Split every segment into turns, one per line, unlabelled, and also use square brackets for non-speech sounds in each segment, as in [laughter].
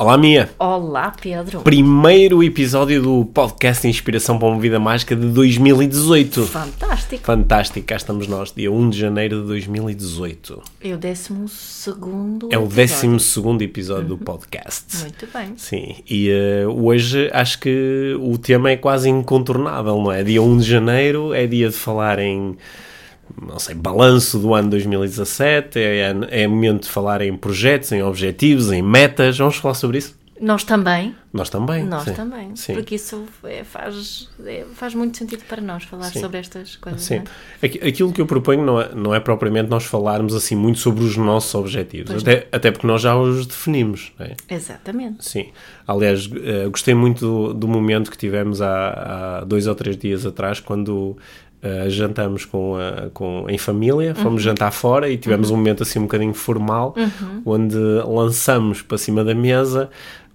Olá, Mia.
Olá, Pedro.
Primeiro episódio do podcast Inspiração para uma Vida Mágica de 2018.
Fantástico.
Fantástico, cá estamos nós, dia 1 de janeiro de 2018.
É o décimo segundo
É o
episódio.
décimo segundo episódio do podcast.
Muito bem.
Sim, e eh, hoje acho que o tema é quase incontornável, não é? Dia 1 de janeiro é dia de falar em, não sei, balanço do ano 2017, é, é momento de falar em projetos, em objetivos, em metas. Vamos falar sobre isso?
Nós também.
Nós também.
Nós
sim.
também.
Sim.
Porque isso é- faz, é- faz muito sentido para nós falar
Sim.
sobre estas coisas.
Sim.
é?
Aqui- Aquilo que eu proponho não é, não é propriamente nós falarmos assim muito sobre os nossos objetivos,
Pois
até, até porque nós já os definimos, é?
Exatamente.
Sim. Aliás, eh, gostei muito do, do momento que tivemos há, há dois ou três dias atrás, quando eh, jantamos com, a- com, em família,
Uhum.
fomos jantar fora e tivemos um momento assim um bocadinho formal,
Uhum.
onde lançamos para cima da mesa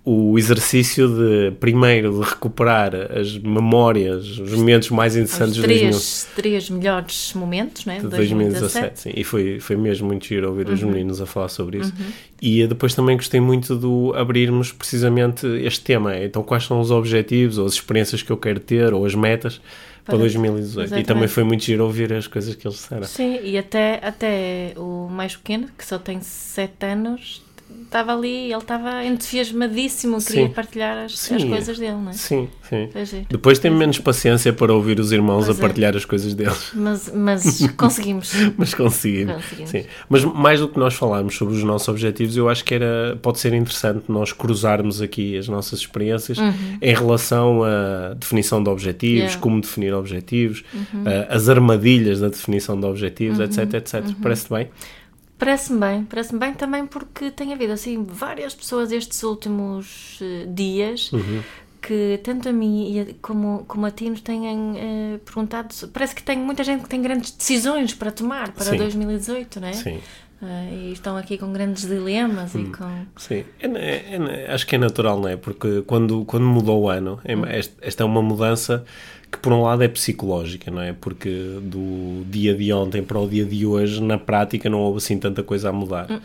o exercício de, primeiro, de recuperar as memórias, os momentos mais interessantes
Os
de 2000
três, três melhores momentos, não é?
de 2017, sim. E foi, foi mesmo muito giro ouvir
Uhum.
os meninos a falar sobre isso. E eh, depois também gostei muito do abrirmos precisamente este tema. Então, quais são os objetivos ou as experiências que eu quero ter ou as metas para,
Para-
2018? E
exatamente.
também foi muito giro ouvir as coisas que eles disseram.
Sim, e até, até o mais pequeno, que só tem sete anos, estava ali, ele estava entusiasmadíssimo, queria
Sim.
partilhar as,
Sim.
as coisas dele, não é?
Sim, sim.
Giro.
Depois tem menos paciência para ouvir os irmãos
Pois
a
é.
partilhar as coisas deles. [laughs]
Mas, mas conseguimos. [laughs]
Mas conseguimos.
Conseguimos.
Sim. Mas mais do que nós falarmos sobre os nossos objetivos, eu acho que era, pode ser interessante nós cruzarmos aqui as nossas experiências em relação à definição de objetivos,
Uhum. Yeah. Uhum.
como definir objetivos, a- as armadilhas da definição de objetivos, etc, etc. Parece bem?
Parece-me bem, parece-me bem também porque tem havido assim várias pessoas estes últimos eh, dias
Uhum.
que tanto a mim como, como a ti nos têm eh, perguntado. Parece que tem muita gente que tem grandes decisões para tomar para
Sim.
2018, não é?
Sim.
Eh, e estão aqui com grandes dilemas
Hum.
e com.
Sim, É- é- é- acho que é natural, não é? Porque quando, quando mudou o ano, é-
Hum.
esta é uma mudança que, por um lado, é psicológica, não é? Porque do dia de ontem para o dia de hoje, na prática, não houve assim tanta coisa a mudar.
Hum,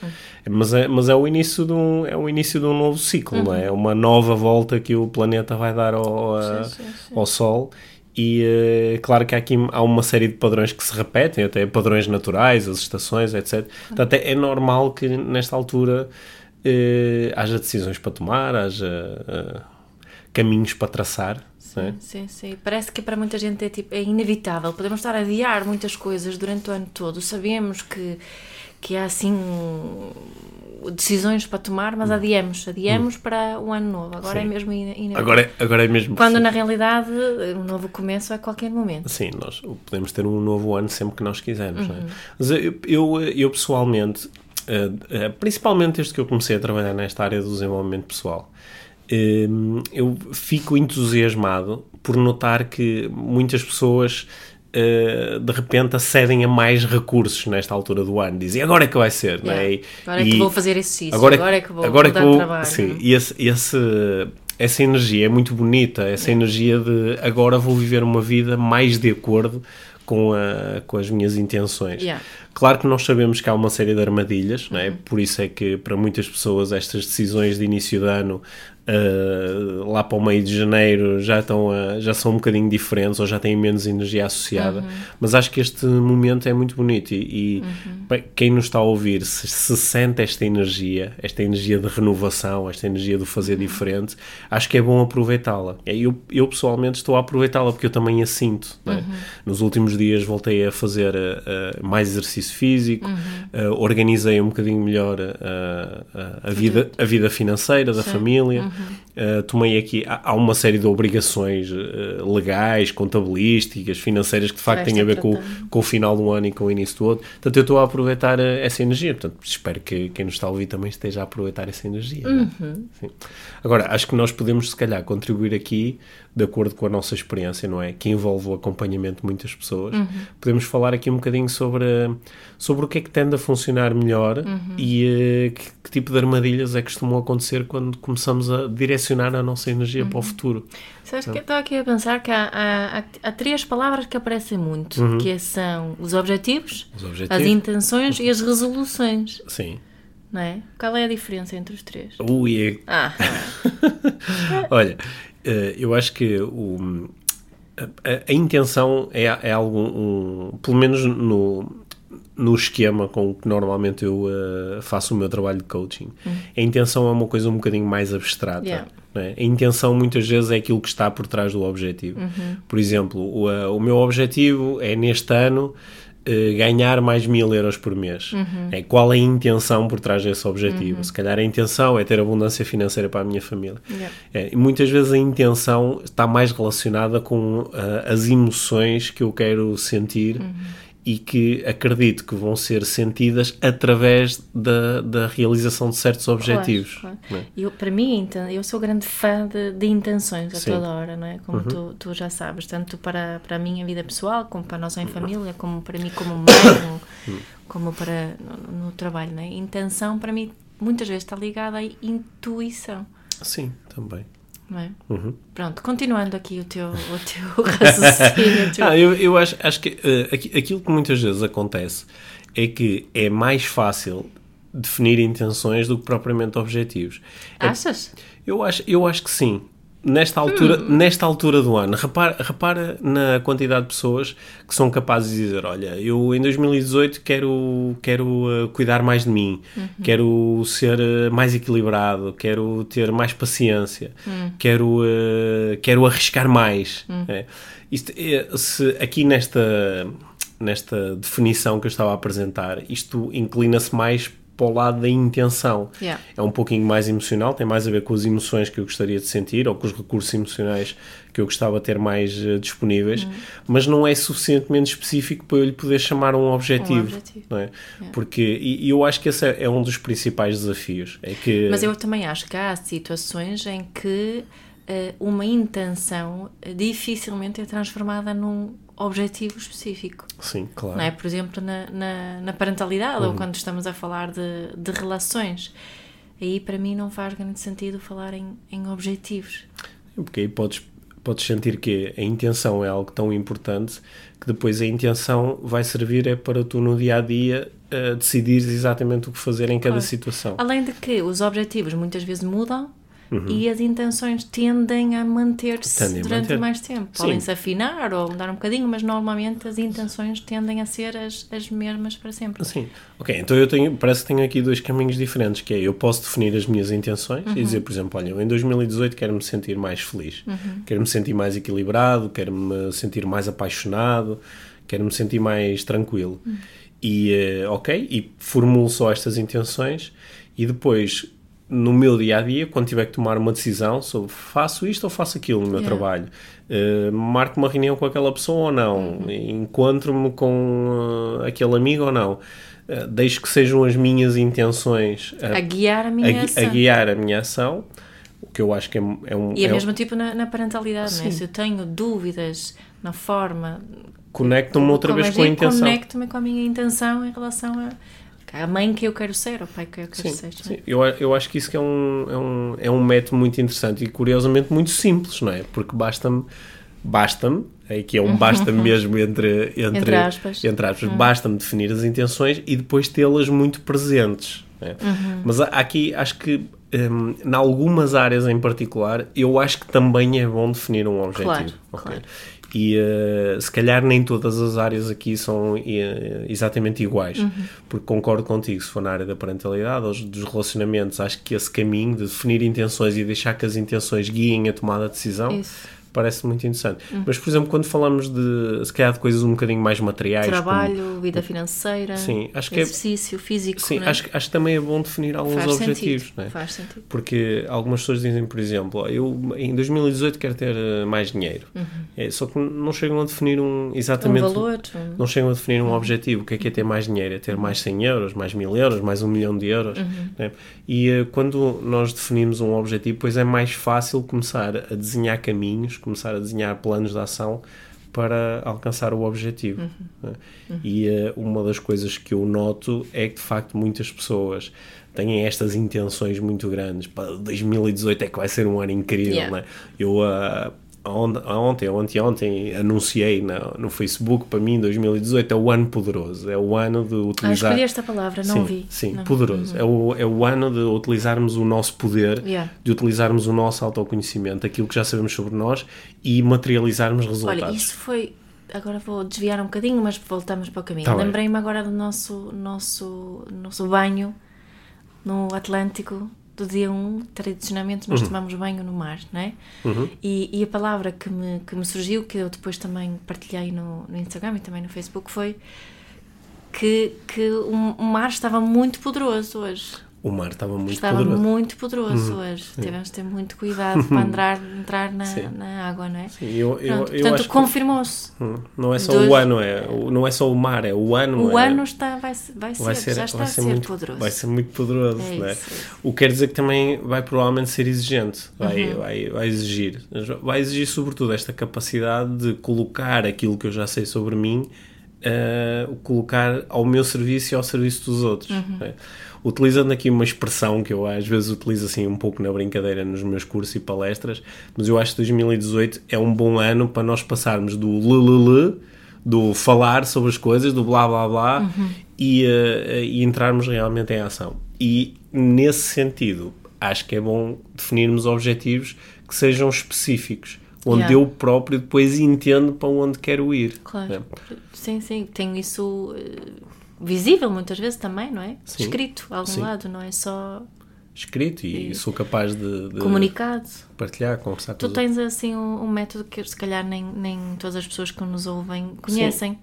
Mas, é, mas é, o início de um, é o início de um novo ciclo, não
Uhum.
é? Uma nova volta que o planeta vai dar ao, a-
Sim, sim, sim.
ao Sol. E eh, claro que aqui há uma série de padrões que se repetem, até padrões naturais, as estações, etc. Portanto, é, é normal que nesta altura eh, haja decisões para tomar, haja eh, caminhos para traçar. É?
Sim, sim. Parece que para muita gente é, tipo, é inevitável. Podemos estar a adiar muitas coisas durante o ano todo. Sabemos que, que há assim decisões para tomar, mas adiamos. Adiamos para o ano novo. Agora
Hum. Sim.
é mesmo ine- inevitável.
Agora, é- agora é mesmo.
Quando na realidade um novo começo é a qualquer momento.
Sim, nós podemos ter um novo ano sempre que nós quisermos. é?
Uhum.
Mas eu, eu, eu pessoalmente, eh, eh, principalmente desde que eu comecei a trabalhar nesta área do desenvolvimento pessoal, eu fico entusiasmado por notar que muitas pessoas eh, de repente acedem a mais recursos nesta altura do ano. Dizem agora é que vai ser, não é?
Yeah.
E-
Agora é que vou fazer exercício, agora é que vou
agora é
mudar
que vou-
trabalho.
Sim, e esse, esse- essa energia é muito bonita, essa energia de agora vou viver uma vida mais de acordo com, a, com as minhas intenções.
Yeah.
Claro que nós sabemos que há uma série de armadilhas, não
Uhum.
é? por isso é que para muitas pessoas estas decisões de início de ano ah, lá para o meio de janeiro já, estão a- já são um bocadinho diferentes ou já têm menos energia associada,
Uhum.
mas acho que este momento é muito bonito e, e
Uhum.
quem nos está a ouvir se, se sente esta energia, esta energia de renovação, esta energia do fazer
Uhum.
diferente, acho que é bom aproveitá-la. E Eu, eu pessoalmente estou a aproveitá-la porque eu também a sinto. é?
Uhum.
Nos últimos dias voltei a fazer ah, mais exercício exercício físico, uh, organizei um bocadinho melhor a, a, a vida, a vida financeira da
Sim.
família, uh, tomei aqui, há, há uma série de obrigações uh, legais, contabilísticas, financeiras que de facto têm a ver com, com o final do ano e com o início do outro. Portanto, eu estou a aproveitar essa energia. Portanto, espero que quem nos está a ouvir também esteja a aproveitar essa energia. é? Sim. Agora, acho que nós podemos, se calhar, contribuir aqui de acordo com a nossa experiência, não é? Que envolve o acompanhamento de muitas pessoas. Podemos falar aqui um bocadinho sobre, sobre o que é que tende a funcionar melhor e eh, que, que tipo de armadilhas é que costumam acontecer quando começamos a direcionar a nossa energia para o futuro.
Sabes que eu estou aqui a pensar que há, há, há- há três palavras que aparecem muito, que são os objetivos,
Os
as
objetivos.
intenções e as resoluções,
Sim.
não é? Qual é a diferença entre os três?
Ui, [laughs] é-
Ah,
Olha, eh, eu acho que o, a, a intenção é, é algo, um, pelo menos no, no esquema com que normalmente eu eh, faço o meu trabalho de coaching, a intenção é uma coisa um bocadinho mais abstrata.
Yeah.
não é? A intenção muitas vezes é aquilo que está por trás do objetivo. Por exemplo, o, eh, o meu objetivo é neste ano eh, ganhar mais mil euros por mês. É, qual é a intenção por trás desse objetivo? Se calhar a intenção é ter abundância financeira para a minha família.
Yeah.
É, muitas vezes a intenção está mais relacionada com ah, as emoções que eu quero sentir e que acredito que vão ser sentidas através da, da realização de certos objetivos.
Claro,
é?
Eu, para mim, então, eu sou grande fã de, de intenções a
Sim.
toda hora, não é? Como tu, tu já sabes, tanto para, para a minha vida pessoal, como para nossa em família, como para mim como mãe, [coughs] como, como para no, no trabalho, não é? Intenção, para mim, muitas vezes está ligada à intuição,
Sim, também.
Não é?
Uhum.
Pronto, continuando aqui o teu, o teu [laughs] raciocínio. teu-
Ah, eu, eu acho, acho que aqui- aquilo que muitas vezes acontece é que é mais fácil definir intenções do que propriamente objetivos. É-
Achas?
Eu acho, eu acho que sim. Nesta altura,
Hum.
nesta altura do ano, repara, repara na quantidade de pessoas que são capazes de dizer: Olha, eu em 2018 quero, quero uh, cuidar mais de mim,
Uhum.
quero ser uh, mais equilibrado, quero ter mais paciência,
Hum.
quero, uh, quero arriscar mais.
Hum.
É. Isto se aqui nesta, nesta definição que eu estava a apresentar, isto inclina-se mais para o lado da intenção
Yeah.
é um pouquinho mais emocional, tem mais a ver com as emoções que eu gostaria de sentir ou com os recursos emocionais que eu gostava de ter mais eh, disponíveis,
Uhum.
mas não é suficientemente específico para eu lhe poder chamar um objetivo.
objetivo.
Não é? Porque, e, eu acho que esse é, é um dos principais desafios. É que,
Mas eu também acho que há situações em que eh, uma intenção dificilmente é transformada num objetivo específico.
Sim, claro.
Não é? Por exemplo, na, na, na parentalidade
Uhum.
ou quando estamos a falar de, de relações. Aí para mim não faz grande sentido falar em, em objetivos.
Porque aí podes, podes sentir que a intenção é algo tão importante que depois a intenção vai servir é para tu no dia a dia uh, decidires exatamente o que fazer em cada
Claro.
situação.
Além de que os objetivos muitas vezes mudam e as intenções tendem a manter-se
Uhum.
Durante
manter.
mais tempo. Podem-se afinar ou mudar um bocadinho, mas normalmente as intenções tendem a ser as, as mesmas para sempre.
Sim. Ok, então eu tenho, parece que tenho aqui dois caminhos diferentes, que é eu posso definir as minhas intenções e dizer, por exemplo, olha, eu em 2018 quero-me sentir mais feliz, quero-me sentir mais equilibrado, quero-me sentir mais apaixonado, quero-me sentir mais tranquilo. E, eh, ok, e formulo só estas intenções e depois, no meu dia-a-dia, quando tiver que tomar uma decisão sobre faço isto ou faço aquilo no meu
Yeah.
trabalho, eh, marco uma reunião com aquela pessoa ou não, encontro-me com eh, aquele amigo ou não, eh, deixo que sejam as minhas intenções
A guiar a minha
a,
ação.
a guiar a minha ação, o que eu acho que é, é um.
E é
é um-
mesmo tipo na, na parentalidade, não é? Se eu tenho dúvidas na forma.
Conecto-me outra vez com a intenção.
Conecto-me com a minha intenção em relação a. A mãe que eu quero ser, o pai que eu quero
Sim,
ser. não é?
sim. Eu, eu acho que isso que é, um, é, um, é um método muito interessante e curiosamente muito simples, não é? Porque basta-me, basta-me, aqui é um [laughs] basta mesmo entre, entre,
Entre aspas.
entre aspas, basta-me definir as intenções e depois tê-las muito presentes. é? Mas há- aqui acho que hum, em algumas áreas em particular eu acho que também é bom definir um objetivo.
Claro,
ok?
claro.
E eh, se calhar nem todas as áreas aqui são eh, exatamente iguais,
Uhum.
porque concordo contigo, se for na área da parentalidade ou dos relacionamentos, acho que esse caminho de definir intenções e deixar que as intenções guiem a tomada de decisão
Isso.
Parece muito interessante.
Uhum.
Mas, por exemplo, quando falamos de, se calhar, de coisas um bocadinho mais materiais...
Trabalho,
como-
vida financeira,
Sim, acho que é-
exercício físico.
Sim,
é?
acho, que- acho que também é bom definir alguns
Faz
objetivos,
sentido.
é?
Faz sentido.
Porque algumas pessoas dizem, por exemplo, "Ó, eu em 2018 quero ter eh, mais dinheiro. É, só que não chegam a definir um
Um
exatamente.
valor. um-
Não chegam a definir um objetivo. O que é que é ter mais dinheiro? É ter mais 100 euros, mais 1000 euros, mais um milhão de euros. né? E eh, quando nós definimos um objetivo, pois é mais fácil começar a desenhar caminhos, começar a desenhar planos de ação para alcançar o objetivo. né? E eh, uma das coisas que eu noto é que, de facto, muitas pessoas têm estas intenções muito grandes. Pá, 2018 é que vai ser um ano incrível,
Yeah.
né? Eu on- ontem ou anteontem anunciei na- no Facebook para mim 2018 é o ano poderoso, é o ano de
Ah,
utilizar.
escolhi esta palavra, não
sim,
vi.
Sim,
Não.
poderoso. É, o, é o ano de utilizarmos o nosso poder,
Yeah.
de utilizarmos o nosso autoconhecimento, aquilo que já sabemos sobre nós e materializarmos resultados.
Olha, isso foi. Agora vou desviar um bocadinho, mas voltamos para o caminho.
Tá.
Lembrei-me agora do nosso, nosso, nosso banho no Atlântico do dia 1. Tradicionalmente
Uhum.
nós tomamos banho no mar, não é? E, e a palavra que me, que me surgiu, que eu depois também partilhei no, no Instagram e também no Facebook, foi que, que o mar estava muito poderoso hoje.
O mar estava muito
Estava
poderoso.
muito poderoso hoje. Tivemos de ter muito cuidado para entrar, [laughs] entrar na,
Sim.
na água, não é?
Sim, eu, eu,
Pronto,
eu
portanto, confirmou-se.
hum, não é só o ano, é, não é só o mar, é o ano.
O
é-
ano está, vai, ser- vai, ser,
vai ser,
já está
vai
a
ser
ser
muito
poderoso.
Vai ser muito poderoso,
É
não é?
isso, é.
O que quer dizer que também vai provavelmente ser exigente, vai,
Uhum.
vai, vai exigir. Vai exigir, sobretudo, esta capacidade de colocar aquilo que eu já sei sobre mim, eh, colocar ao meu serviço e ao serviço dos outros.
Uhum.
é? Utilizando aqui uma expressão que eu às vezes utilizo assim um pouco na brincadeira nos meus cursos e palestras, mas eu acho que 2018 é um bom ano para nós passarmos do lelele, do falar sobre as coisas, do blá blá blá,
Uhum.
e, eh, e entrarmos realmente em ação. E nesse sentido, acho que é bom definirmos objetivos que sejam específicos, onde
Yeah.
eu próprio depois entendo para onde quero ir.
Claro.
né?
Sim, sim. Tenho isso eh, visível muitas vezes também, não é?
Sim.
Escrito a algum
Sim.
lado, não é só
Escrito e,
E-
sou capaz de, de
comunicado.
partilhar, conversar com
Tu tens assim um, um método que se calhar nem, nem todas as pessoas que nos ouvem conhecem,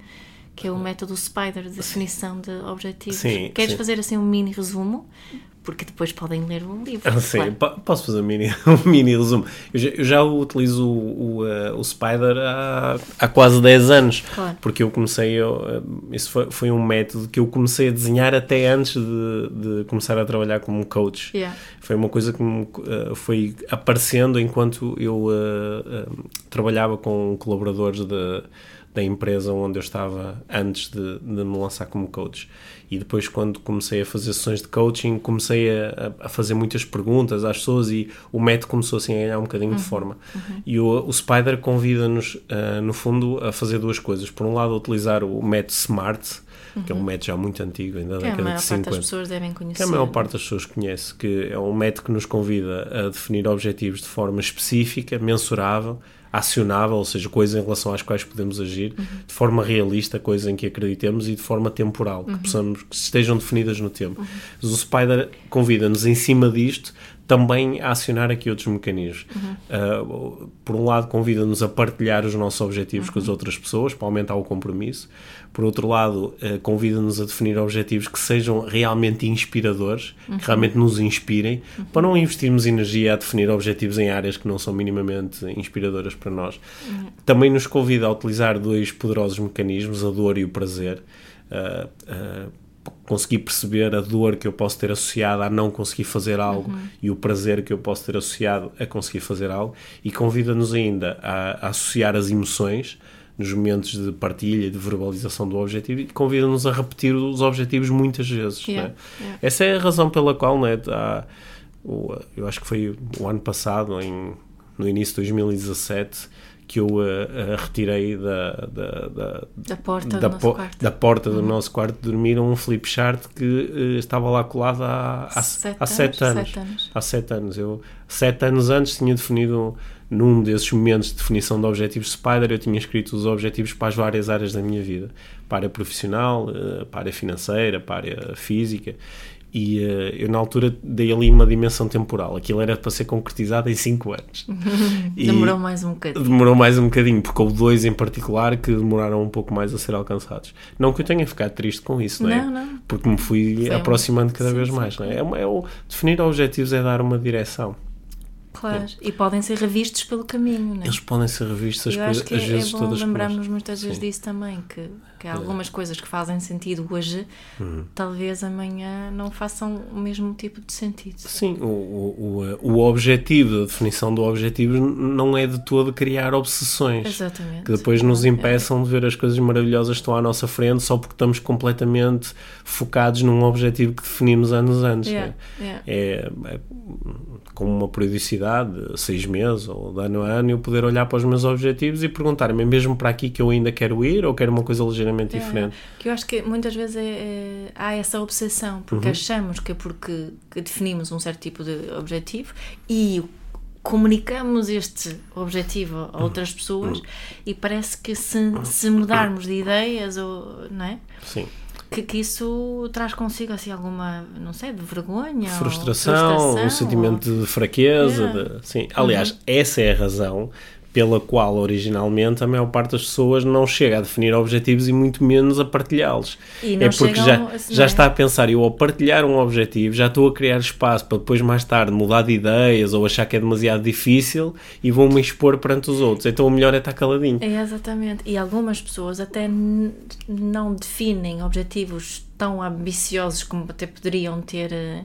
que é o método Spider, de definição de objetivos.
Sim,
Queres
sim.
fazer assim um mini resumo? Porque depois podem ler o livro.
Ah, Sim,
claro.
po- posso fazer um mini, [laughs] um mini resumo. Eu já, eu já utilizo o, o, eh, o Spider há, há quase 10 anos.
Claro.
Porque eu comecei, eu, eh, isso foi, foi um método que eu comecei a desenhar até antes de, de começar a trabalhar como coach.
Yeah.
Foi uma coisa que me, eh, foi aparecendo enquanto eu eh, eh, trabalhava com colaboradores de, da empresa onde eu estava antes de, de me lançar como coach. E depois, quando comecei a fazer sessões de coaching, comecei a, a fazer muitas perguntas às pessoas e o método começou assim a ganhar um bocadinho de forma. E o, o Spider convida-nos, eh, no fundo, a fazer duas coisas. Por um lado, a utilizar o método SMART, que é um método já muito antigo, ainda da
Que a
década
maior
de
parte
50
das pessoas devem conhecer.
que a maior parte das pessoas conhece, que é um método que nos convida a definir objetivos de forma específica, mensurável, acionável, ou seja, coisas em relação às quais podemos agir, de forma realista, coisas em que acreditemos e de forma temporal, que, possamos, que estejam definidas no tempo. Mas o Spider convida-nos, em cima disto, também a acionar aqui outros mecanismos. Uh, por um lado, convida-nos a partilhar os nossos objetivos com as outras pessoas, para aumentar o compromisso. Por outro lado, uh, convida-nos a definir objetivos que sejam realmente inspiradores, que realmente nos inspirem, para não investirmos energia a definir objetivos em áreas que não são minimamente inspiradoras para nós. Também nos convida a utilizar dois poderosos mecanismos, a dor e o prazer. Uh, conseguir perceber a dor que eu posso ter associada a não conseguir fazer algo e o prazer que eu posso ter associado a conseguir fazer algo e convida-nos ainda a, a associar as emoções nos momentos de partilha e de verbalização do objetivo e convida-nos a repetir os objetivos muitas vezes.
Yeah,
né?
yeah.
Essa é a razão pela qual né, há, eu acho que foi o ano passado, em, no início de 2017, que eu eh, eh, retirei da, da, da,
Da porta
da,
do nosso
po- da porta do nosso quarto de dormir um flip chart que eh, estava lá colado há, há,
Sete
há sete
anos, sete anos.
Há sete anos. Eu, sete anos antes, tinha definido, num desses momentos de definição de objetivos Spider, eu tinha escrito os objetivos para as várias áreas da minha vida: para a área profissional, para a área financeira, para a área física. E uh, eu, na altura, dei ali uma dimensão temporal. Aquilo era para ser concretizado em 5 anos. [laughs]
demorou mais um bocadinho.
Demorou mais um bocadinho, porque houve dois em particular que demoraram um pouco mais a ser alcançados. Não que eu tenha ficado triste com isso, não é?
Não, não.
Porque me fui
Foi um-
aproximando cada
sim,
vez
sim,
mais, não é? É, uma- é o, definir objetivos é dar uma direção.
Claro. E podem ser revistos pelo caminho, não é?
Eles podem ser revistos as coisas, às
é,
vezes
é bom
todas
lembrarmos muitas vezes
Sim.
disso também, que, que há algumas coisas que fazem sentido hoje,
Uhum.
talvez amanhã não façam o mesmo tipo de sentido.
Sim, o, o, o, o objetivo, a definição do objetivo não é de todo criar obsessões.
Exatamente.
que depois nos impeçam de ver as coisas maravilhosas que estão à nossa frente só porque estamos completamente focados num objetivo que definimos anos antes.
Yeah,
né?
yeah.
É, é com uma periodicidade de seis meses ou de ano a ano eu poder olhar para os meus objetivos e perguntar-me é mesmo para aqui que eu ainda quero ir ou quero uma coisa ligeiramente
É,
diferente.
Que eu acho que muitas vezes é- é- há essa obsessão,
Uhum.
porque achamos que é porque que definimos um certo tipo de objetivo e comunicamos este objetivo a outras
Uhum.
pessoas e parece que se, se mudarmos de ideias ou não é?
Sim.
Que, que isso traz consigo assim alguma, não sei, de vergonha ou
frustração,
frustração,
um sentimento de fraqueza.
Uhum.
de- sim. Aliás, essa é a razão pela qual originalmente a maior parte das pessoas não chega a definir objetivos e muito menos a partilhá-los. É porque já, já
é?
está a pensar, eu ao partilhar um objetivo já estou a criar espaço para depois mais tarde mudar de ideias ou achar que é demasiado difícil e vou-me expor perante os outros. Então o melhor é estar caladinho.
É, exatamente. E algumas pessoas até não definem objetivos tão ambiciosos como até poderiam ter eh,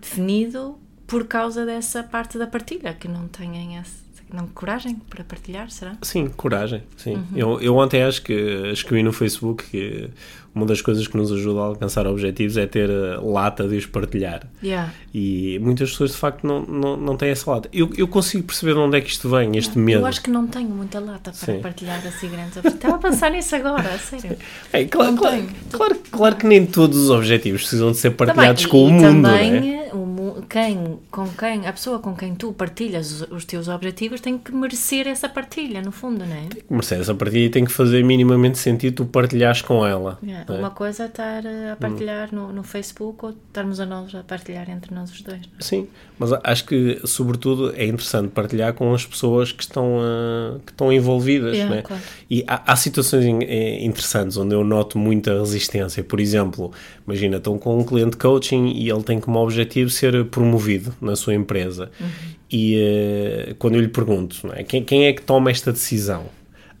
definido por causa dessa parte da partilha, que não têm essa não, coragem para partilhar, será?
Sim, coragem. Sim.
Uhum.
Eu, eu ontem acho que escrevi no Facebook que uma das coisas que nos ajuda a alcançar objetivos é ter a lata de os partilhar.
Yeah.
E muitas pessoas de facto não, não, não têm essa lata. Eu, eu consigo perceber de onde é que isto vem, este medo.
Eu acho que não tenho muita lata para
Sim.
partilhar assim grandes objetivos. Estava a pensar nisso agora, a sério.
É, claro,
não
claro,
tenho.
claro, claro que nem todos os objetivos precisam de ser partilhados
Também,
com o mundo.
também
né?
o mu- quem, com quem, a pessoa com quem tu partilhas os, os teus objetivos tem que merecer essa partilha, no fundo, não é?
Mercedes, a partilha tem que fazer minimamente sentido tu partilhares com ela. Não é?
Uma coisa é estar eh, a partilhar no, no Facebook ou estarmos a nós a partilhar entre nós os dois. não é?
Sim, mas acho que, sobretudo, é interessante partilhar com as pessoas que estão, ah, que estão envolvidas.
Yeah,
né?
claro.
E há, há situações eh, interessantes onde eu noto muita resistência. Por exemplo, imagina, estão com um cliente coaching e ele tem como objetivo ser promovido na sua empresa.
Uhum.
E eh, quando eu lhe pergunto, é? quem, quem é que toma esta decisão?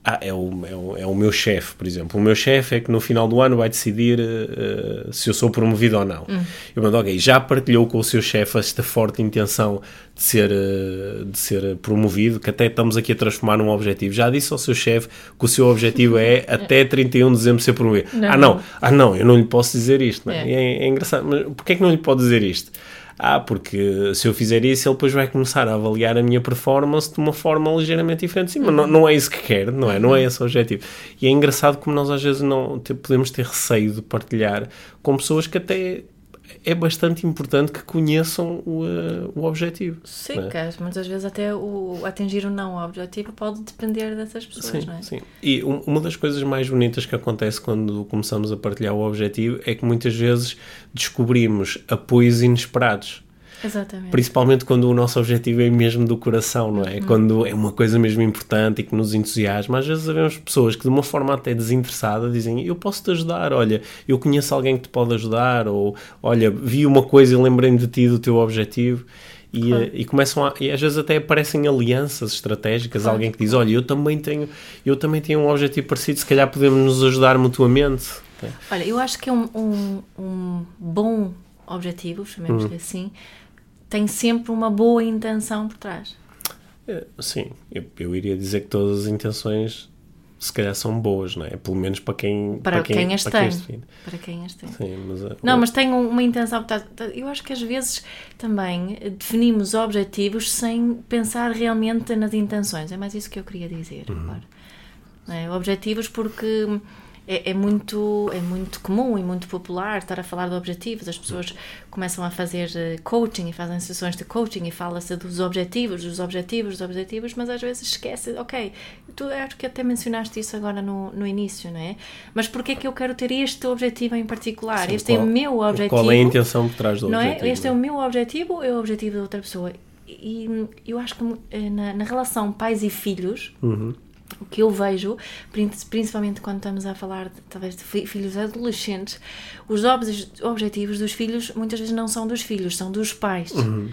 Ah, é o, é o, é o meu chefe, por exemplo. O meu chefe é que no final do ano vai decidir eh, se eu sou promovido ou não. Eu mando, ok, já partilhou com o seu chefe esta forte intenção de ser, eh, de ser promovido, que até estamos aqui a transformar num objetivo. Já disse ao seu chefe que o seu objetivo é [laughs] até 31 de dezembro ser promovido.
Não,
ah, não, ah, não, eu não lhe posso dizer isto. Não é?
É.
É, é engraçado, mas porquê é que não lhe pode dizer isto? Ah, porque se eu fizer isso, ele depois vai começar a avaliar a minha performance de uma forma ligeiramente diferente. Sim, mas não, não é isso que quer, não é? Não é esse o objetivo. E é engraçado como nós às vezes não podemos ter receio de partilhar com pessoas que até é bastante importante que conheçam o, eh, o objetivo.
Sim,
é?
muitas vezes até o atingir ou não o objetivo pode depender dessas pessoas,
Sim,
não é?
sim. E um- uma das coisas mais bonitas que acontece quando começamos a partilhar o objetivo é que muitas vezes descobrimos apoios inesperados.
Exatamente.
Principalmente quando o nosso objetivo é mesmo do coração, não é? Quando é uma coisa mesmo importante e que nos entusiasma. Às vezes vemos pessoas que de uma forma até desinteressada dizem eu posso te ajudar, olha, eu conheço alguém que te pode ajudar ou olha, vi uma coisa e lembrei-me de ti, do teu objetivo. E,
Claro.
eh, e começam a, e às vezes até aparecem alianças estratégicas,
Claro.
alguém que diz, olha, eu também tenho, eu também tenho um objetivo parecido, se calhar podemos nos ajudar mutuamente.
Olha, eu acho que é um, um, um bom objetivo, chamemos-lhe assim, tem sempre uma boa intenção por trás.
Eh, Sim, eu, eu iria dizer que todas as intenções se calhar são boas, não é? Pelo menos para quem,
Para, quem, as
para quem
tem.
define.
Para quem as tem.
Sim, mas, eh,
Não,
o-
mas tem um- uma intenção. Eu acho que às vezes também eh, definimos objetivos sem pensar realmente nas intenções. É mais isso que eu queria dizer.
Uhum.
Não é? Objetivos porque é, é, muito, é muito comum e muito popular estar a falar de objetivos. As pessoas começam a fazer eh, coaching e fazem sessões de coaching e fala-se dos objetivos, dos objetivos, dos objetivos, mas às vezes esquece, ok, tu acho que até mencionaste isso agora no, no início, não é? Mas porquê é que eu quero ter este objetivo em particular? Sim, este qual, é o meu objetivo.
Qual é a intenção por trás do
não
objetivo?
É? Este é o meu objetivo ou é o objetivo da outra pessoa? E eu acho que eh, na, na relação pais e filhos,
uhum
o que eu vejo, principalmente quando estamos a falar de, talvez de filhos adolescentes, os objetivos dos filhos muitas vezes não são dos filhos, são dos pais.
Uhum.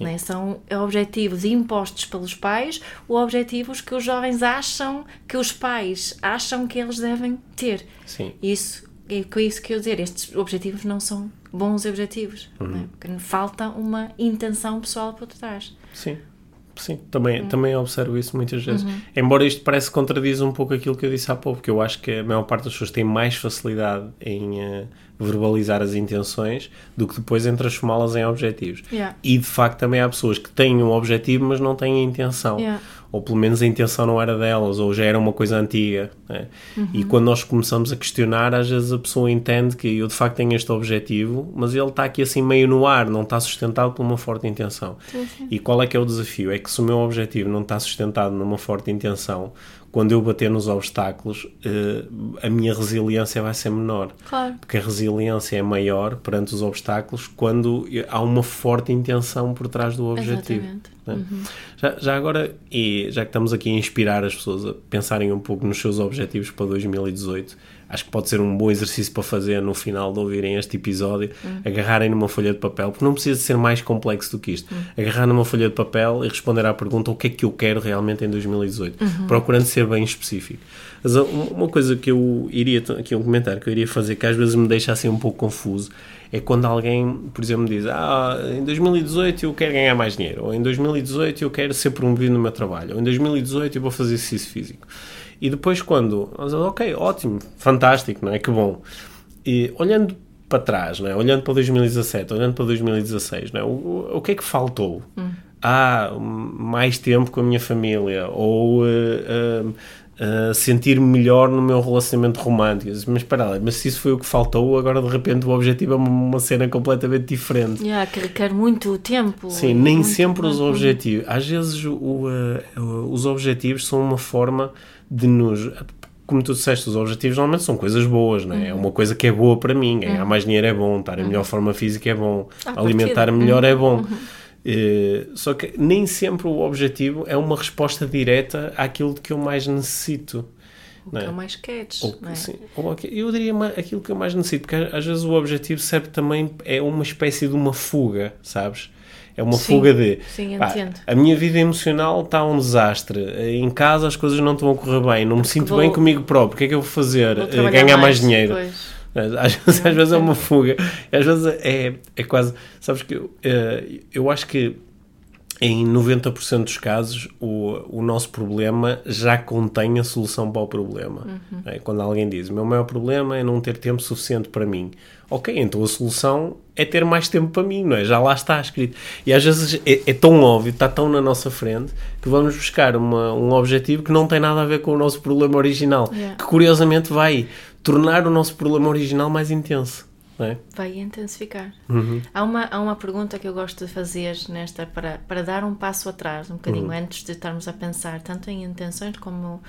Né? São objetivos impostos pelos pais ou objetivos que os jovens acham que os pais acham que eles devem ter.
Sim.
Isso é com isso que eu dizer, estes objetivos não são bons objetivos, uhum. né? porque falta uma intenção pessoal por trás.
Sim. Sim, também,
uhum.
também observo isso muitas vezes.
Uhum.
Embora isto parece contradiz um pouco aquilo que eu disse há pouco, porque eu acho que a maior parte das pessoas tem mais facilidade em uh, verbalizar as intenções do que depois em transformá-las em objetivos.
Yeah.
E de facto também há pessoas que têm um objetivo, mas não têm a intenção.
Yeah
ou pelo menos a intenção não era delas, ou já era uma coisa antiga. Né? Uhum. E quando nós começamos a questionar, às vezes a pessoa entende que eu de facto tenho este objetivo, mas ele está aqui assim meio no ar, não está sustentado por uma forte intenção.
Sim, sim.
E qual é que é o desafio? É que se o meu objetivo não está sustentado numa forte intenção, quando eu bater nos obstáculos, uh, a minha resiliência vai ser menor.
Claro.
Porque a resiliência é maior perante os obstáculos quando há uma forte intenção por trás do objetivo.
Exatamente.
Né?
Uhum.
Já, já agora, e já que estamos aqui a inspirar as pessoas a pensarem um pouco nos seus objetivos para 2018, acho que pode ser um bom exercício para fazer no final de ouvirem este episódio,
uhum.
agarrarem numa folha de papel, porque não precisa ser mais complexo do que isto. Uhum. Agarrar numa folha de papel e responder à pergunta o que é que eu quero realmente em 2018,
uhum.
procurando ser bem específico. Mas uma coisa que eu iria, aqui um comentário que eu iria fazer, que às vezes me deixa assim um pouco confuso, é quando alguém, por exemplo, diz ah, em 2018 eu quero ganhar mais dinheiro, ou em 2018 eu quero ser promovido no meu trabalho, ou em 2018 eu vou fazer exercício físico. E depois quando, ok, ótimo, fantástico, não é? Que bom. E olhando para trás, não é? olhando para 2017, olhando para 2016, não é? o, o que é que faltou?
Hum.
Ah, mais tempo com a minha família, ou uh, uh, uh, sentir-me melhor no meu relacionamento romântico. Mas espera lá, mas se isso foi o que faltou, agora de repente o objetivo é uma cena completamente diferente.
Yeah, que requer muito tempo.
Sim, nem sempre os objetivos. Às vezes o, uh, os objetivos são uma forma de nos como tu disseste, os objetivos normalmente são coisas boas, não é? Uhum. É uma coisa que é boa para mim. Ganhar uhum. mais dinheiro é bom, estar em melhor uhum. forma física é bom,
ah,
alimentar melhor é bom. Uh, só que nem sempre o objetivo é uma resposta direta àquilo de que eu mais necessito.
O que é? eu mais queres,
ou,
é?
Sim, ou, eu diria aquilo que eu mais necessito, porque às vezes o objetivo serve também, é uma espécie de uma fuga, sabes? É uma
sim,
fuga de
sim,
pá, a minha vida emocional está um desastre. Em casa as coisas não estão a correr bem, não me sinto
vou,
bem comigo próprio. O que é que eu vou fazer?
Vou
Ganhar mais, mais dinheiro.
Depois.
Às [laughs] vezes, às vezes é uma fuga, às vezes é, é quase. Sabes que eu, eh, eu acho que em 90% dos casos, o, o nosso problema já contém a solução para o problema.
Uhum.
É? Quando alguém diz: O meu maior problema é não ter tempo suficiente para mim. Ok, então a solução é ter mais tempo para mim, não é? Já lá está escrito. E às vezes é, é tão óbvio, está tão na nossa frente, que vamos buscar uma, um objetivo que não tem nada a ver com o nosso problema original.
Yeah.
Que curiosamente vai tornar o nosso problema original mais intenso. É?
Vai intensificar.
Uhum.
Há, uma, há uma pergunta que eu gosto de fazer nesta para, para dar um passo atrás, um bocadinho
uhum.
antes de estarmos a pensar tanto em intenções como,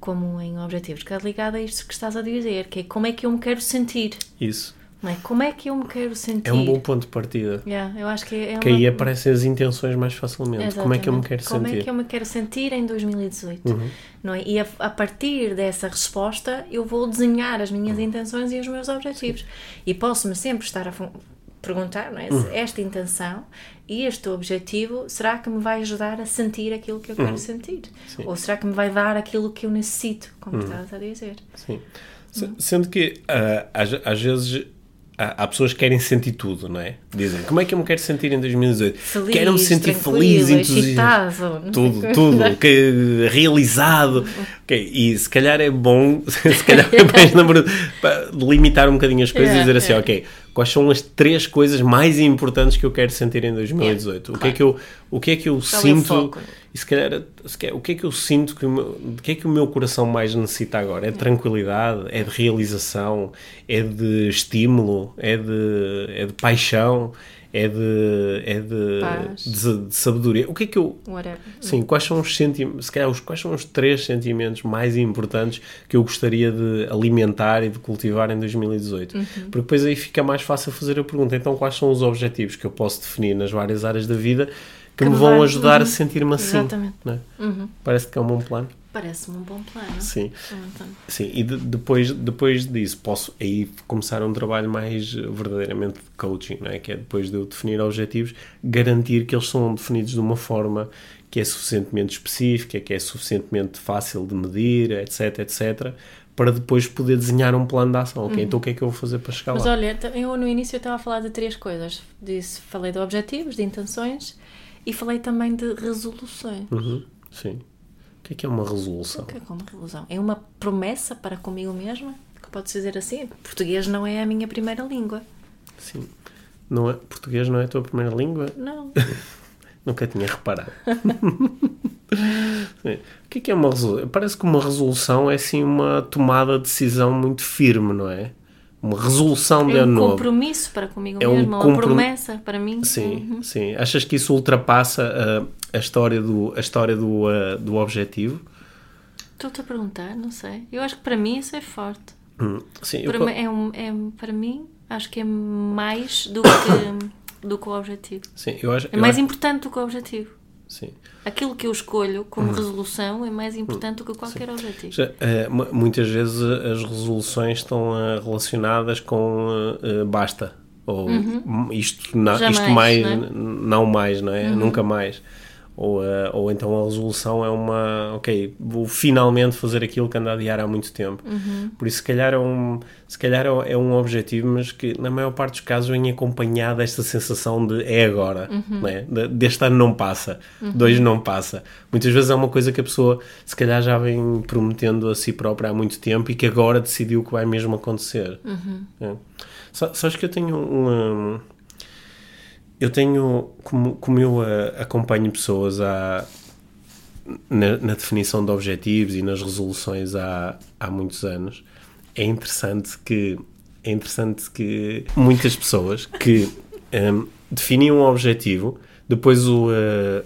como em objetivos, que é ligada a isto que estás a dizer, que é como é que eu me quero sentir.
Isso.
Não é? Como é que eu me quero sentir?
É um bom ponto de partida.
Yeah, eu acho que é uma...
Que aí aparecem as intenções mais facilmente.
Exatamente.
Como é que eu me quero
Como
sentir?
é que eu me quero sentir em 2018?
Uhum.
Não é? E a, a, partir dessa resposta eu vou desenhar as minhas intenções e os meus objetivos. Sim. E posso-me sempre estar a perguntar, não é?
Uhum.
Esta intenção e este objetivo, será que me vai ajudar a sentir aquilo que eu quero
uhum.
sentir?
Sim.
Ou será que me vai dar aquilo que eu necessito, como
Uhum.
estás a dizer?
Sim. Sendo que uh, às, às vezes há, pessoas que querem sentir tudo, não é? Dizem, como é que eu me quero sentir em 2018?
Feliz,
Quero-me sentir feliz, entusiasmado. Tudo, [laughs] tudo, que, realizado. Ok, E se calhar é bom, [laughs] se calhar é mais para limitar um bocadinho as coisas e
Yeah,
dizer assim,
yeah.
ok, quais são as três coisas mais importantes que eu quero sentir em 2018. o, que é que eu, o que é que eu
Qual é
sinto? E se calhar, se calhar, o que é que eu sinto, que o meu, que é que o meu coração mais necessita agora? É de tranquilidade? É de realização? É de estímulo? É de, é de paixão? É de, é de, de, de sabedoria? O que é que eu...
Whatever.
Sim, quais são os sentimentos, se calhar, os, quais são os três sentimentos mais importantes que eu gostaria de alimentar e de cultivar em 2018?
Uhum.
Porque depois aí fica mais fácil fazer a pergunta. Então, quais são os objetivos que eu posso definir nas várias áreas da vida que,
Que
me vão ajudar a
Uhum.
sentir-me assim?
Exatamente.
é?
Uhum.
Parece que é um bom plano.
Parece-me um bom plano.
Sim.
Então,
Sim, e de- depois, depois disso posso aí começar um trabalho mais verdadeiramente de coaching, não é? que é depois de eu definir objetivos, garantir que eles são definidos de uma forma que é suficientemente específica, que é suficientemente fácil de medir, etc, etc, para depois poder desenhar um plano de ação. Ok, então o que é que eu vou fazer para chegar
Mas
lá?
olha, t- eu no início eu estava a falar de três coisas. Disse, falei de objetivos, de intenções e falei também de resoluções.
Uhum, sim. O que é que é uma resolução?
O que é que é uma resolução? É uma promessa para comigo mesma? Que pode dizer assim? Português não é a minha primeira língua.
Sim. Não é, português não é a tua primeira língua?
Não. [laughs]
Nunca tinha reparado. [laughs] O que é que é uma resolução? Parece que uma resolução é assim uma tomada de decisão muito firme, não é? Uma resolução de
É
ano
um
novo.
compromisso para comigo
É um
mesma, uma
comprom-
promessa para mim.
Sim,
Uhum.
sim. Achas que isso ultrapassa ah, a história do, a história do, ah, do objetivo?
Estou-te a perguntar, não sei. Eu acho que para mim isso é forte.
Hum, Sim, eu
Para, mim, é um, é, para mim, acho que é mais do que, [coughs] do que o objetivo.
sim, eu acho,
É
eu
mais
acho-
importante do que o objetivo.
Sim.
Aquilo que eu escolho
Hum.
como resolução é mais importante do que qualquer objetivo.
Já, mu- muitas vezes eh, as resoluções estão eh, relacionadas com eh, basta. Ou "Hum, isto, na,
Uhum. Jamais,
isto mais,
não é? Uhum.
não mais, não é? Nunca mais. Ou, eh, ou então a resolução é uma, ok, vou finalmente fazer aquilo que ando a adiar há muito tempo.
Uhum.
Por isso, se calhar, é um, se calhar é um objetivo, mas que na maior parte dos casos vem acompanhado desta sensação de é agora,
Uhum.
não é? De- deste ano não passa, dois não passa. Muitas vezes é uma coisa que a pessoa, se calhar, já vem prometendo a si própria há muito tempo e que agora decidiu que vai mesmo acontecer.
Uhum.
É. Sa- Sabes que eu tenho uma. Eu tenho, como, como eu ah, acompanho pessoas há, na, na definição de objetivos e nas resoluções há, há muitos anos, é interessante que é interessante que muitas pessoas que hum, definem um objetivo, depois o ah,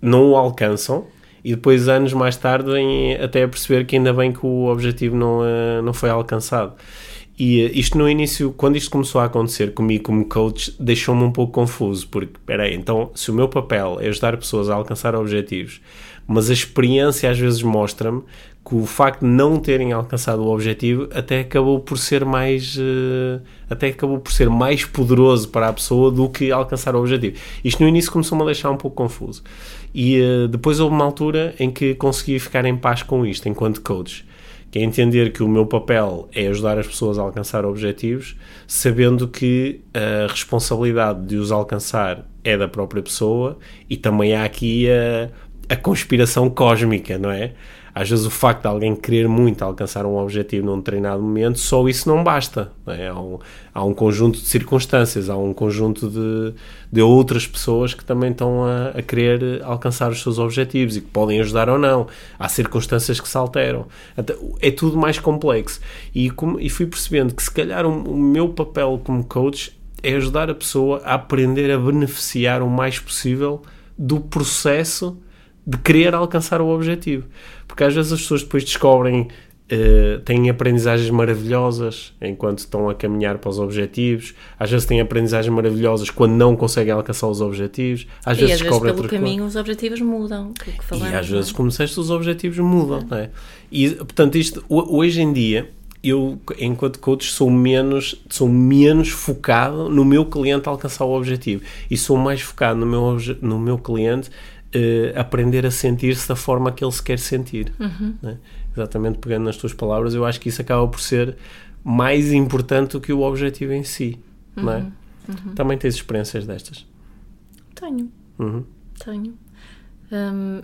não o alcançam e depois anos mais tarde vêm até a perceber que ainda bem que o objetivo não, ah, não foi alcançado. E eh, isto no início, quando isto começou a acontecer comigo como coach, deixou-me um pouco confuso, porque, peraí, então, se o meu papel é ajudar pessoas a alcançar objetivos, mas a experiência às vezes mostra-me que o facto de não terem alcançado o objetivo até acabou por ser mais eh, até acabou por ser mais poderoso para a pessoa do que alcançar o objetivo. Isto no início começou-me a deixar um pouco confuso. E eh, depois houve uma altura em que consegui ficar em paz com isto enquanto coach que é entender que o meu papel é ajudar as pessoas a alcançar objetivos, sabendo que a responsabilidade de os alcançar é da própria pessoa e também há aqui a, a conspiração cósmica, não é? Às vezes o facto de alguém querer muito alcançar um objetivo num determinado momento, só isso não basta. não é? Há, um, há um conjunto de circunstâncias, há um conjunto de, de outras pessoas que também estão a, a querer alcançar os seus objetivos e que podem ajudar ou não. Há circunstâncias que se alteram. É tudo mais complexo. E, como- e fui percebendo que se calhar o, o meu papel como coach é ajudar a pessoa a aprender a beneficiar o mais possível do processo de querer alcançar o objetivo. Porque às vezes as pessoas depois descobrem, eh, têm aprendizagens maravilhosas enquanto estão a caminhar para os objetivos, às vezes têm aprendizagens maravilhosas quando não conseguem alcançar os objetivos, às
E
vezes
às vezes
descobrem
pelo
outras coisas.
caminho os objetivos mudam. Falamos,
E às
é?
vezes, como disseste, os objetivos mudam, é? E, portanto, isto, ho- hoje em dia, eu, enquanto coach, sou menos, sou menos focado no meu cliente alcançar o objetivo. E sou mais focado no meu, no meu cliente eh, aprender a sentir-se da forma que ele se quer sentir. não é? Exatamente pegando nas tuas palavras, eu acho que isso acaba por ser mais importante do que o objetivo em si, não é? Também tens experiências destas.
Tenho,
Uhum.
tenho. Hum,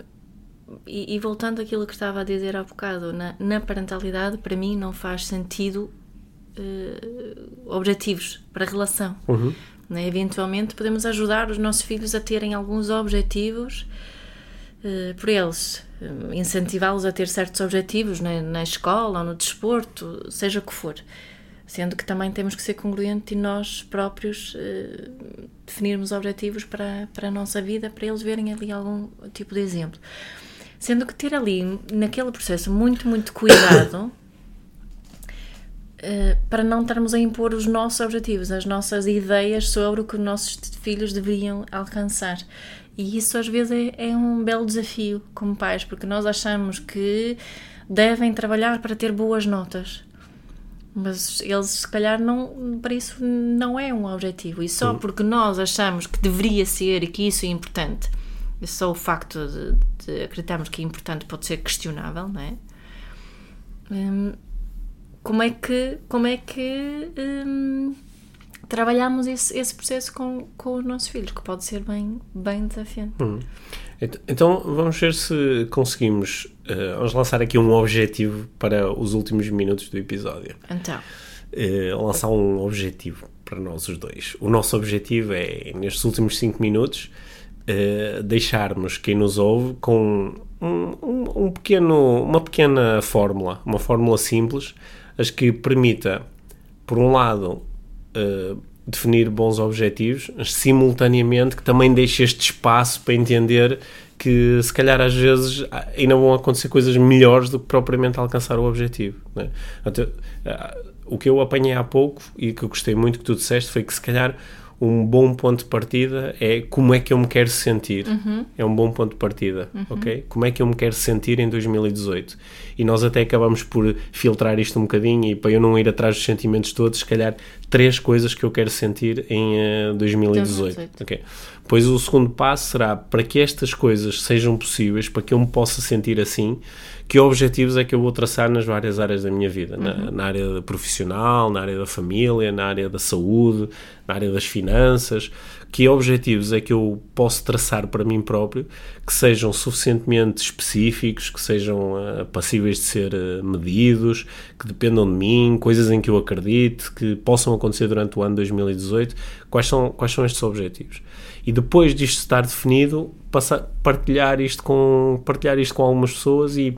e, e voltando àquilo que estava a dizer há bocado, na, na parentalidade, para mim não faz sentido uh, objetivos para a relação.
Uhum.
Né? Eventualmente podemos ajudar os nossos filhos a terem alguns objetivos uh, por eles, uh, incentivá-los a ter certos objetivos né? na escola ou no desporto, seja o que for. Sendo que também temos que ser congruentes e nós próprios uh, definirmos objetivos para, para a nossa vida, para eles verem ali algum tipo de exemplo. Sendo que ter ali, naquele processo, muito, muito cuidado [coughs] para não estarmos a impor os nossos objetivos, as nossas ideias sobre o que os nossos filhos deveriam alcançar. E isso às vezes é, é, um belo desafio como pais, porque nós achamos que devem trabalhar para ter boas notas. Mas eles, se calhar, não, para isso não é um objetivo. E só porque nós achamos que deveria ser e que isso é importante, só o facto de, de acreditarmos que é importante pode ser questionável, não é? Um, como é que, como é que hum, trabalhamos esse, esse processo com, com os nossos filhos, que pode ser bem, bem desafiante.
Hum. Então vamos ver se conseguimos uh, vamos lançar aqui um objetivo para os últimos minutos do episódio.
Então.
Uh, lançar um objetivo para nós os dois. O nosso objetivo é, nestes últimos 5 minutos, uh, deixarmos quem nos ouve com um, um, um, pequeno, uma pequena fórmula, uma fórmula simples as que permita, por um lado, uh, definir bons objetivos, mas simultaneamente que também deixe este espaço para entender que se calhar às vezes ainda vão acontecer coisas melhores do que propriamente alcançar o objetivo. Né? O que eu apanhei há pouco e que eu gostei muito que tu disseste foi que se calhar um bom ponto de partida é como é que eu me quero sentir.
Uhum.
É um bom ponto de partida, uhum. ok? Como é que eu me quero sentir em 2018? E nós até acabamos por filtrar isto um bocadinho e para eu não ir atrás dos sentimentos todos, se calhar três coisas que eu quero sentir em uh, 2018, 2018. ok? Pois o segundo passo será para que estas coisas sejam possíveis, para que eu me possa sentir assim, que objetivos é que eu vou traçar nas várias áreas da minha vida, uhum. na, na, área profissional, na área da família, na área da saúde, na área das finanças, que objetivos é que eu posso traçar para mim próprio que sejam suficientemente específicos, que sejam uh, passíveis de ser uh, medidos, que dependam de mim, coisas em que eu acredite, que possam acontecer durante o ano 2018, quais são, quais são estes objetivos? E depois disto estar definido, passar, partilhar, isto com, partilhar isto com algumas pessoas e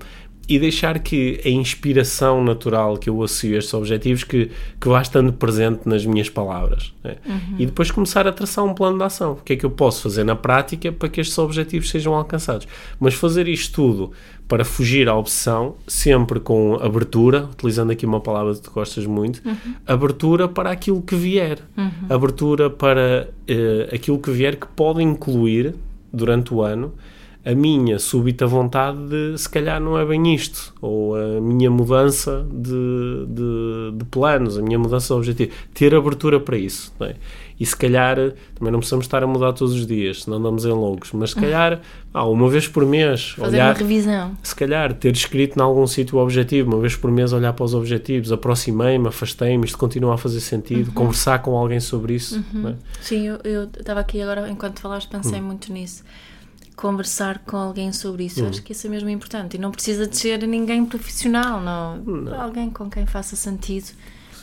e deixar que a inspiração natural que eu associo a estes objetivos que, que vá estando presente nas minhas palavras. Né? Uhum. E depois começar a traçar um plano de ação. O que é que eu posso fazer na prática para que estes objetivos sejam alcançados? Mas fazer isto tudo para fugir à obsessão, sempre com abertura, utilizando aqui uma palavra que tu gostas muito, uhum. abertura para aquilo que vier. Uhum. Abertura para uh, aquilo que vier que pode incluir durante o ano a minha súbita vontade de se calhar não é bem isto, ou a minha mudança de, de, de planos, a minha mudança de objetivo, ter abertura para isso. É? E se calhar também não precisamos estar a mudar todos os dias, senão andamos em longos, mas se calhar [laughs] ah, uma vez por mês,
fazer olhar, uma revisão.
Se calhar ter escrito em algum sítio o objetivo, uma vez por mês olhar para os objetivos, aproximei-me, afastei-me, isto continua a fazer sentido, uhum. conversar com alguém sobre isso.
Uhum.
É?
Sim, eu estava aqui agora, enquanto falaste, pensei uhum. muito nisso conversar com alguém sobre isso. Hum. Acho que isso é mesmo importante. E não precisa de ser ninguém profissional, não. não. Alguém com quem faça sentido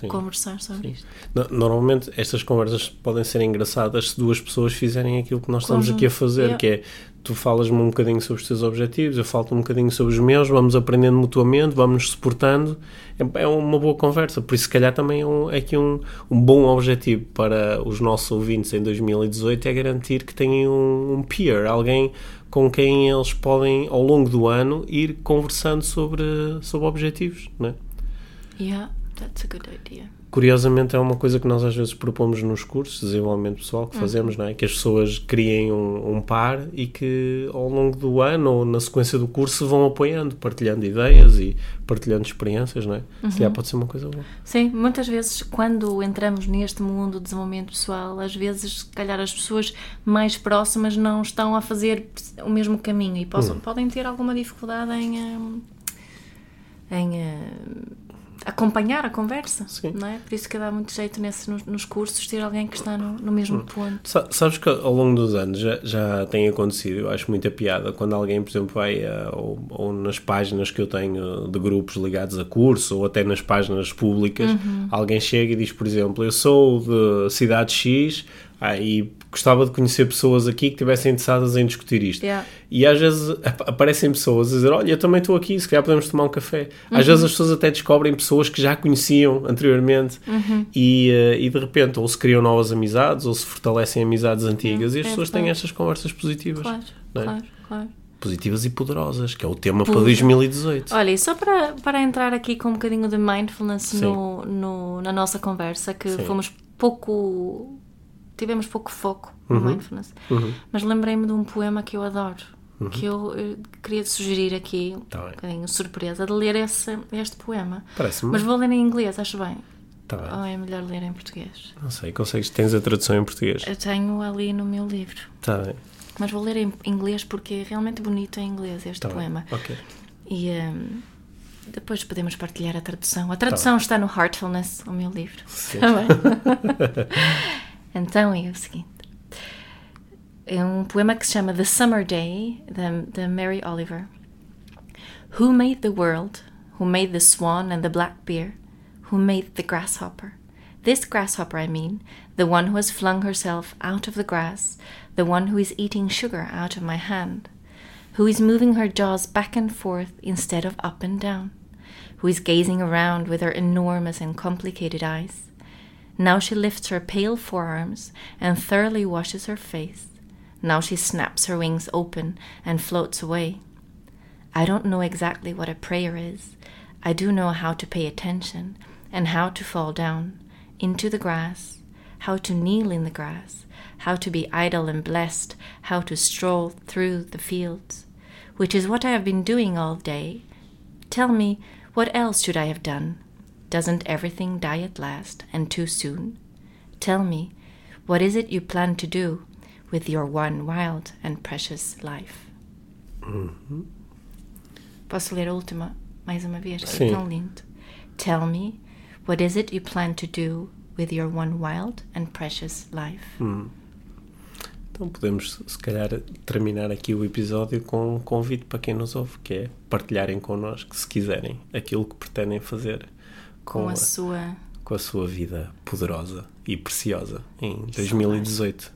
Sim. conversar sobre Sim. isto.
Normalmente estas conversas podem ser engraçadas se duas pessoas fizerem aquilo que nós estamos aqui a fazer, que é tu falas-me um bocadinho sobre os teus objetivos, eu falo-te um bocadinho sobre os meus, vamos aprendendo mutuamente, vamos nos suportando, é, é uma boa conversa, por isso se calhar também é, um, é aqui um, um bom objetivo para os nossos ouvintes em 2018 é garantir que tenham um, um peer, alguém com quem eles podem ao longo do ano ir conversando sobre, sobre objetivos, não é?
Yeah, that's a good idea
curiosamente é uma coisa que nós às vezes propomos nos cursos de desenvolvimento pessoal que fazemos, uhum. não é? Que as pessoas criem um, um, par e que ao longo do ano ou na sequência do curso vão apoiando, partilhando ideias e partilhando experiências, não é? Uhum. Se pode ser uma coisa boa.
Sim, muitas vezes quando entramos neste mundo do desenvolvimento pessoal, às vezes, se calhar, as pessoas mais próximas não estão a fazer o mesmo caminho e possam, uhum. podem ter alguma dificuldade em. Em acompanhar a conversa.
Sim.
Não é? Por isso que dá muito jeito nesse, nos, nos cursos ter alguém que está no, no mesmo ponto.
Sa- Sabes que ao longo dos anos já, já tem acontecido, eu acho muita piada, quando alguém, por exemplo, vai eh, ou, ou nas páginas que eu tenho de grupos ligados a curso ou até nas páginas públicas, alguém chega e diz, por exemplo, eu sou de cidade X ah, e gostava de conhecer pessoas aqui que estivessem interessadas em discutir isto.
Yeah.
E às vezes ap- aparecem pessoas a dizer: Olha, eu também estou aqui, se calhar podemos tomar um café. Às vezes as pessoas até descobrem pessoas que já conheciam anteriormente e, eh, e de repente ou se criam novas amizades ou se fortalecem amizades antigas e as
é
pessoas têm estas conversas positivas.
Claro,
é?
claro, claro.
Positivas e poderosas, que é o tema para
Poder-
2018.
Olha, e só para, para entrar aqui com um bocadinho de mindfulness no, no- na nossa conversa, que
Sim.
fomos pouco. Tivemos pouco foco no
Uhum.
mindfulness, mas lembrei-me de um poema que eu adoro, que eu, eh, queria sugerir aqui, um
Uhum. Tá bem.
bocadinho surpresa, de ler esse, este poema.
Parece-me.
Mas vou ler em inglês, acho bem.
Tá bem.
Ou é melhor ler em português?
Não sei, consegues, tens a tradução em português?
Eu tenho ali no meu livro.
Tá bem.
Mas vou ler em inglês porque é realmente bonito em inglês este
Tá bem.
poema.
Ok.
E hum, depois podemos partilhar a tradução. A tradução está no Heartfulness, o meu livro.
Sim.
Tá bem? [laughs] então é o seguinte: é um poema que se chama The Summer Day, da, Mary Oliver. Who made the world? Who made the swan and the black bear? Who made the grasshopper? This grasshopper, I mean, the one who has flung herself out of the grass, the one who is eating sugar out of my hand, who is moving her jaws back and forth instead of up and down, who is gazing around with her enormous and complicated eyes. Now she lifts her pale forearms and thoroughly washes her face. Now she snaps her wings open and floats away. I don't know exactly what a prayer is. I do know how to pay attention and how to fall down into the grass, how to kneel in the grass, how to be idle and blessed, how to stroll through the fields, which is what I have been doing all day. Tell me, what else should I have done? Doesn't everything die at last and too soon? Tell me, what is it you plan to do with your one wild and precious life? Posso ler a última mais uma vez?
Sim.
É tão lindo. Tell me, what is it you plan to do with your one wild and precious life?
Então podemos, se calhar, terminar aqui o episódio com um convite para quem nos ouve, que é partilharem connosco, se quiserem, aquilo que pretendem fazer com,
Com
a,
a sua.
com a sua vida poderosa e preciosa em 2018.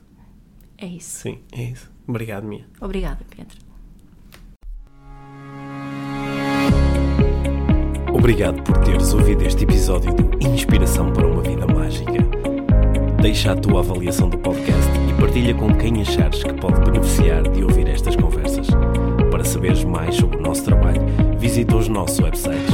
É isso.
Sim, é isso. Obrigado, Mia.
Obrigada, Pedro.
Obrigado por teres ouvido este episódio do Inspiração para uma Vida Mágica. Deixa a tua avaliação do podcast e partilha com quem achares que pode beneficiar de ouvir estas conversas. Para saberes mais sobre o nosso trabalho, visita os nossos websites.